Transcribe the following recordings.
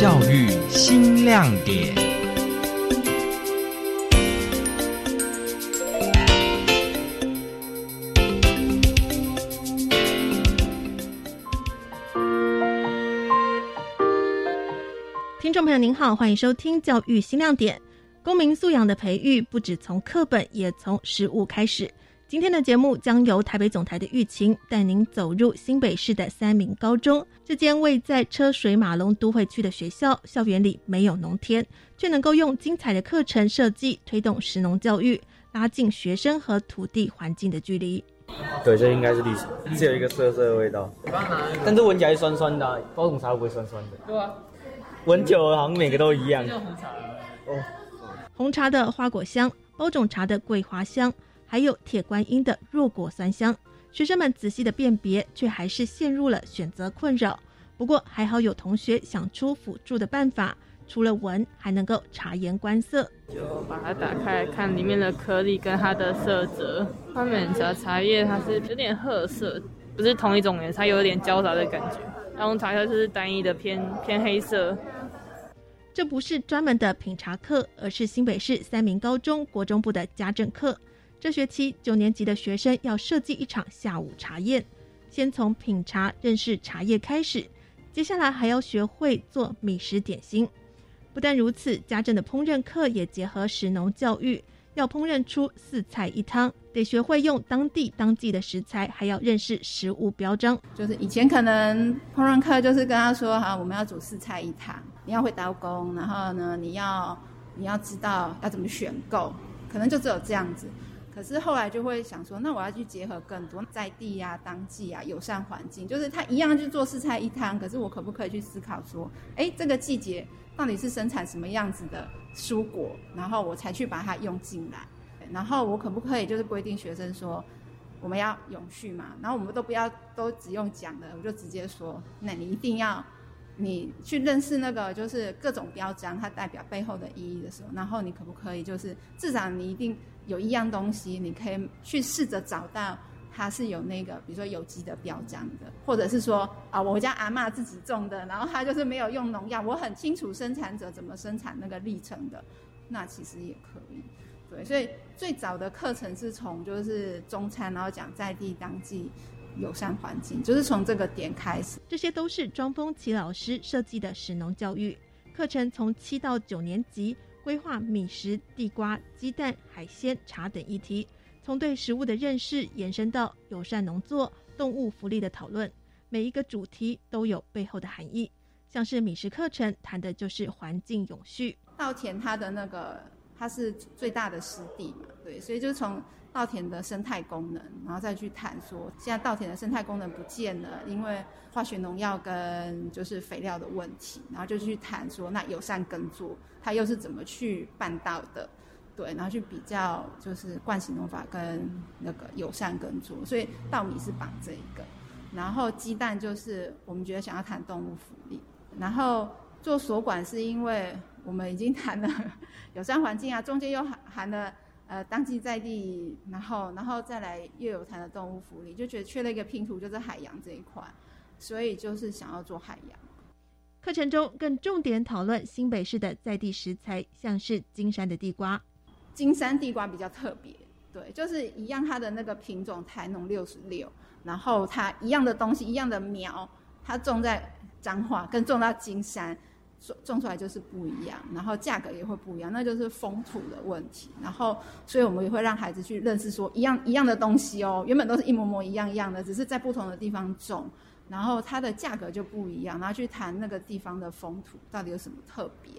教育新亮点。听众朋友您好，欢迎收听教育新亮点。公民素养的培育不止从课本，也从实物开始。今天的节目将由台北总台的玉琴带您走入新北市的三明高中。这间位在车水马龙都会区的学校，校园里没有农田，却能够用精彩的课程设计推动食农教育，拉近学生和土地环境的距离。对，这应该是绿茶，只有一个涩涩的味道，但是闻起来酸酸的、啊。包种茶会不会酸酸的？对啊，闻久了好像每个都一样。红茶哦，红茶的花果香，包种茶的桂花香。还有铁观音的弱果酸香，学生们仔细的辨别，却还是陷入了选择困扰。不过还好有同学想出辅助的办法，除了闻，还能够察言观色。就把它打开，看里面的颗粒跟它的色泽。他们茶茶叶它是有点褐色，不是同一种颜色，它有点焦杂的感觉。然后茶叶就是单一的偏偏黑色。这不是专门的品茶课，而是新北市三明高中国中部的家政课。这学期九年级的学生要设计一场下午茶宴，先从品茶认识茶叶开始，接下来还要学会做米食点心。不但如此，家政的烹饪课也结合食农教育，要烹饪出四菜一汤，得学会用当地当季的食材，还要认识食物标章。就是以前可能烹饪课就是跟他说哈，我们要煮四菜一汤，你要会刀工，然后呢，你要你要知道要怎么选购，可能就只有这样子。可是后来就会想说，那我要去结合更多在地呀、当季啊、友善环境，就是它一样去做四菜一汤。可是我可不可以去思考说，哎，这个季节到底是生产什么样子的蔬果，然后我才去把它用进来。然后我可不可以就是规定学生说，我们要永续嘛？然后我们都不要都只用讲的，我就直接说，那你一定要你去认识那个就是各种标章，它代表背后的意义的时候，然后你可不可以就是至少你一定。有一样东西，你可以去试着找到它是有那个，比如说有机的标章的，或者是说啊，我家阿妈自己种的，然后它就是没有用农药，我很清楚生产者怎么生产那个历程的，那其实也可以。对，所以最早的课程是从就是中餐，然后讲在地当季友善环境，就是从这个点开始。这些都是庄丰奇老师设计的食农教育课程，从七到九年级。规划米食、地瓜、鸡蛋、海鲜、茶等议题，从对食物的认识延伸到友善农作、动物福利的讨论，每一个主题都有背后的含义。像是米食课程谈的就是环境永续。稻田它的那个它是最大的湿地嘛，对，所以就从。稻田的生态功能，然后再去谈说，现在稻田的生态功能不见了，因为化学农药跟就是肥料的问题，然后就去谈说，那友善耕作它又是怎么去办到的？对，然后去比较就是惯性农法跟那个友善耕作，所以稻米是绑这一个，然后鸡蛋就是我们觉得想要谈动物福利，然后做所管是因为我们已经谈了友善环境啊，中间又含含了。呃，当季在地，然后，然后再来又有谈的动物福利，就觉得缺了一个拼图，就是海洋这一块，所以就是想要做海洋。课程中更重点讨论新北市的在地食材，像是金山的地瓜。金山地瓜比较特别，对，就是一样，它的那个品种台农六十六，然后它一样的东西，一样的苗，它种在彰化，跟种到金山。种种出来就是不一样，然后价格也会不一样，那就是风土的问题。然后，所以我们也会让孩子去认识说，一样一样的东西哦，原本都是一模模一样一样的，只是在不同的地方种，然后它的价格就不一样。然后去谈那个地方的风土到底有什么特别。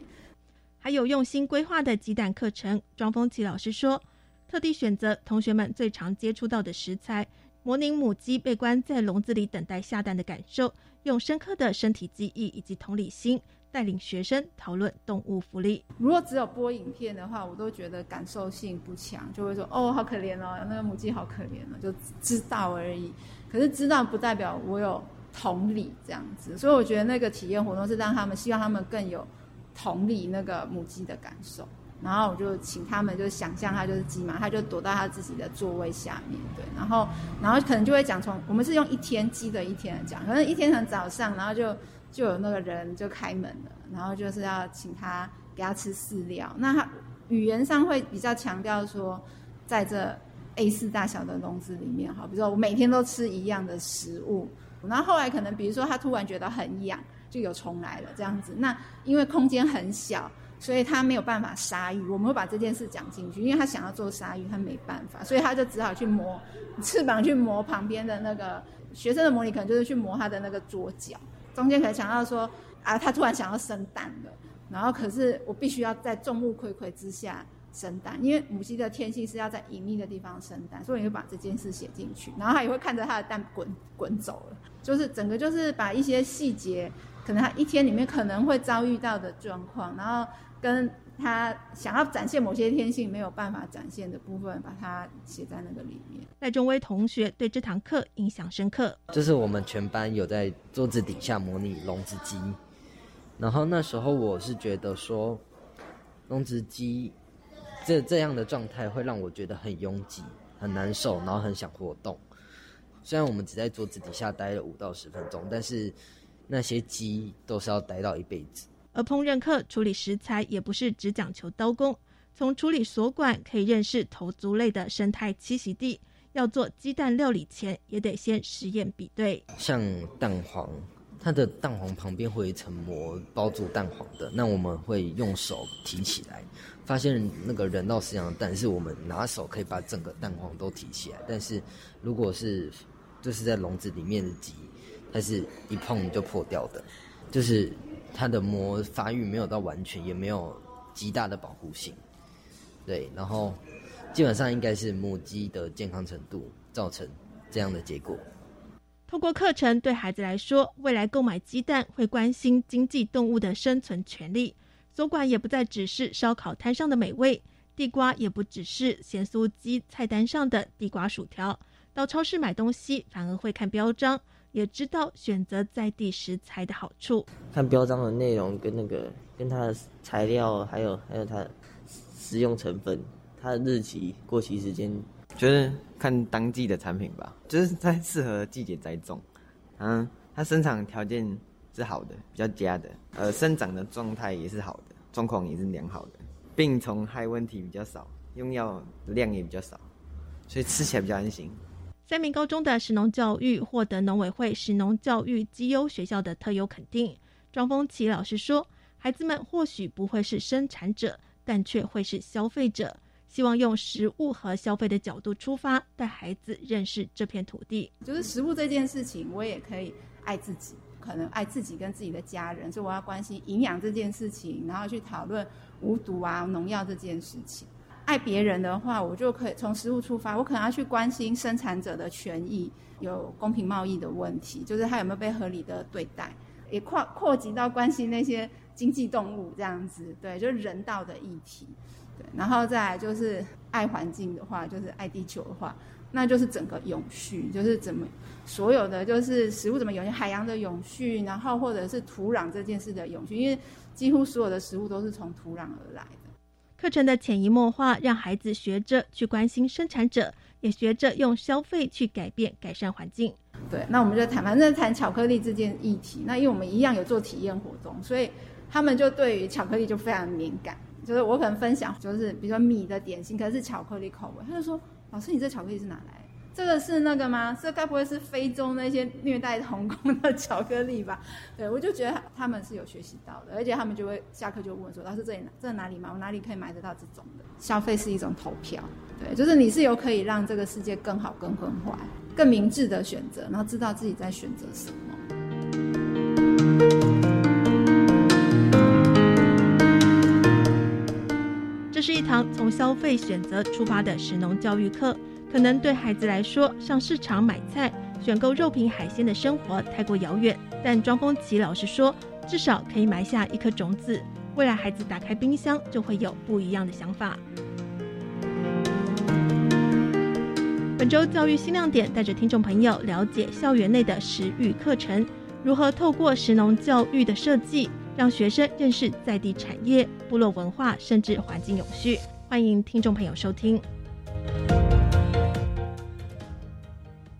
还有用心规划的鸡蛋课程，庄丰奇老师说，特地选择同学们最常接触到的食材，模拟母鸡被关在笼子里等待下蛋的感受，用深刻的身体记忆以及同理心。带领学生讨论动物福利。如果只有播影片的话，我都觉得感受性不强，就会说哦，好可怜哦，那个母鸡好可怜哦，就知道而已。可是知道不代表我有同理这样子，所以我觉得那个体验活动是让他们希望他们更有同理那个母鸡的感受。然后我就请他们就想象他就是鸡嘛，他就躲到他自己的座位下面，对，然后然后可能就会讲从我们是用一天鸡的一天讲，可能一天很早上，然后就就有那个人就开门了，然后就是要请他给他吃饲料，那他语言上会比较强调说，在这 A 四大小的笼子里面，哈，比如说我每天都吃一样的食物，然后后来可能比如说他突然觉得很痒，就有虫来了这样子，那因为空间很小。所以他没有办法杀鱼，我们会把这件事讲进去，因为他想要做鲨鱼，他没办法，所以他就只好去磨翅膀，去磨旁边的那个学生的模拟，可能就是去磨他的那个桌角，中间可能想到说啊，他突然想要生蛋了，然后可是我必须要在众目睽睽之下生蛋，因为母鸡的天性是要在隐秘的地方生蛋，所以你会把这件事写进去，然后他也会看着他的蛋滚滚走了，就是整个就是把一些细节，可能他一天里面可能会遭遇到的状况，然后。跟他想要展现某些天性没有办法展现的部分，把它写在那个里面。赖中威同学对这堂课印象深刻，就是我们全班有在桌子底下模拟笼子鸡，然后那时候我是觉得说，笼子鸡这这样的状态会让我觉得很拥挤、很难受，然后很想活动。虽然我们只在桌子底下待了五到十分钟，但是那些鸡都是要待到一辈子。而烹饪课处理食材也不是只讲求刀工，从处理所管可以认识头足类的生态栖息地。要做鸡蛋料理前，也得先实验比对。像蛋黄，它的蛋黄旁边会有一层膜包住蛋黄的，那我们会用手提起来，发现那个人道饲养蛋是我们拿手可以把整个蛋黄都提起来。但是如果是就是在笼子里面的鸡，它是一碰就破掉的，就是。它的膜发育没有到完全，也没有极大的保护性，对，然后基本上应该是母鸡的健康程度造成这样的结果。通过课程，对孩子来说，未来购买鸡蛋会关心经济动物的生存权利，所管也不再只是烧烤摊上的美味，地瓜也不只是咸酥鸡菜单上的地瓜薯条，到超市买东西反而会看标章。也知道选择在地食材的好处，看标章的内容跟那个跟它的材料，还有还有它食用成分，它的日期过期时间，就是看当季的产品吧，就是在适合季节栽种，嗯，它生长条件是好的，比较佳的，呃，生长的状态也是好的，状况也是良好的，病虫害问题比较少，用药量也比较少，所以吃起来比较安心。三名高中的食农教育获得农委会食农教育绩优学校的特优肯定。庄丰奇老师说：“孩子们或许不会是生产者，但却会是消费者。希望用食物和消费的角度出发，带孩子认识这片土地。就是食物这件事情，我也可以爱自己，可能爱自己跟自己的家人，所以我要关心营养这件事情，然后去讨论无毒啊、农药这件事情。”爱别人的话，我就可以从食物出发，我可能要去关心生产者的权益，有公平贸易的问题，就是他有没有被合理的对待，也扩扩及到关心那些经济动物这样子，对，就是人道的议题，对，然后再来就是爱环境的话，就是爱地球的话，那就是整个永续，就是怎么所有的就是食物怎么永续，海洋的永续，然后或者是土壤这件事的永续，因为几乎所有的食物都是从土壤而来。课程的潜移默化，让孩子学着去关心生产者，也学着用消费去改变、改善环境。对，那我们就谈，反正谈巧克力这件议题。那因为我们一样有做体验活动，所以他们就对于巧克力就非常敏感。就是我可能分享，就是比如说米的点心，可是巧克力口味，他就说：“老师，你这巧克力是哪来？”这个是那个吗？这该不会是非洲那些虐待童工的巧克力吧？对，我就觉得他们是有学习到的，而且他们就会下课就问说：“老师，这里这哪里买？我哪里可以买得到这种的？”消费是一种投票，对，就是你是有可以让这个世界更好、更更坏、更明智的选择，然后知道自己在选择什么。这是一堂从消费选择出发的食农教育课。可能对孩子来说，上市场买菜、选购肉品、海鲜的生活太过遥远。但庄丰奇老师说，至少可以埋下一颗种子，未来孩子打开冰箱就会有不一样的想法。本周教育新亮点带着听众朋友了解校园内的食育课程，如何透过食农教育的设计，让学生认识在地产业、部落文化，甚至环境永续。欢迎听众朋友收听。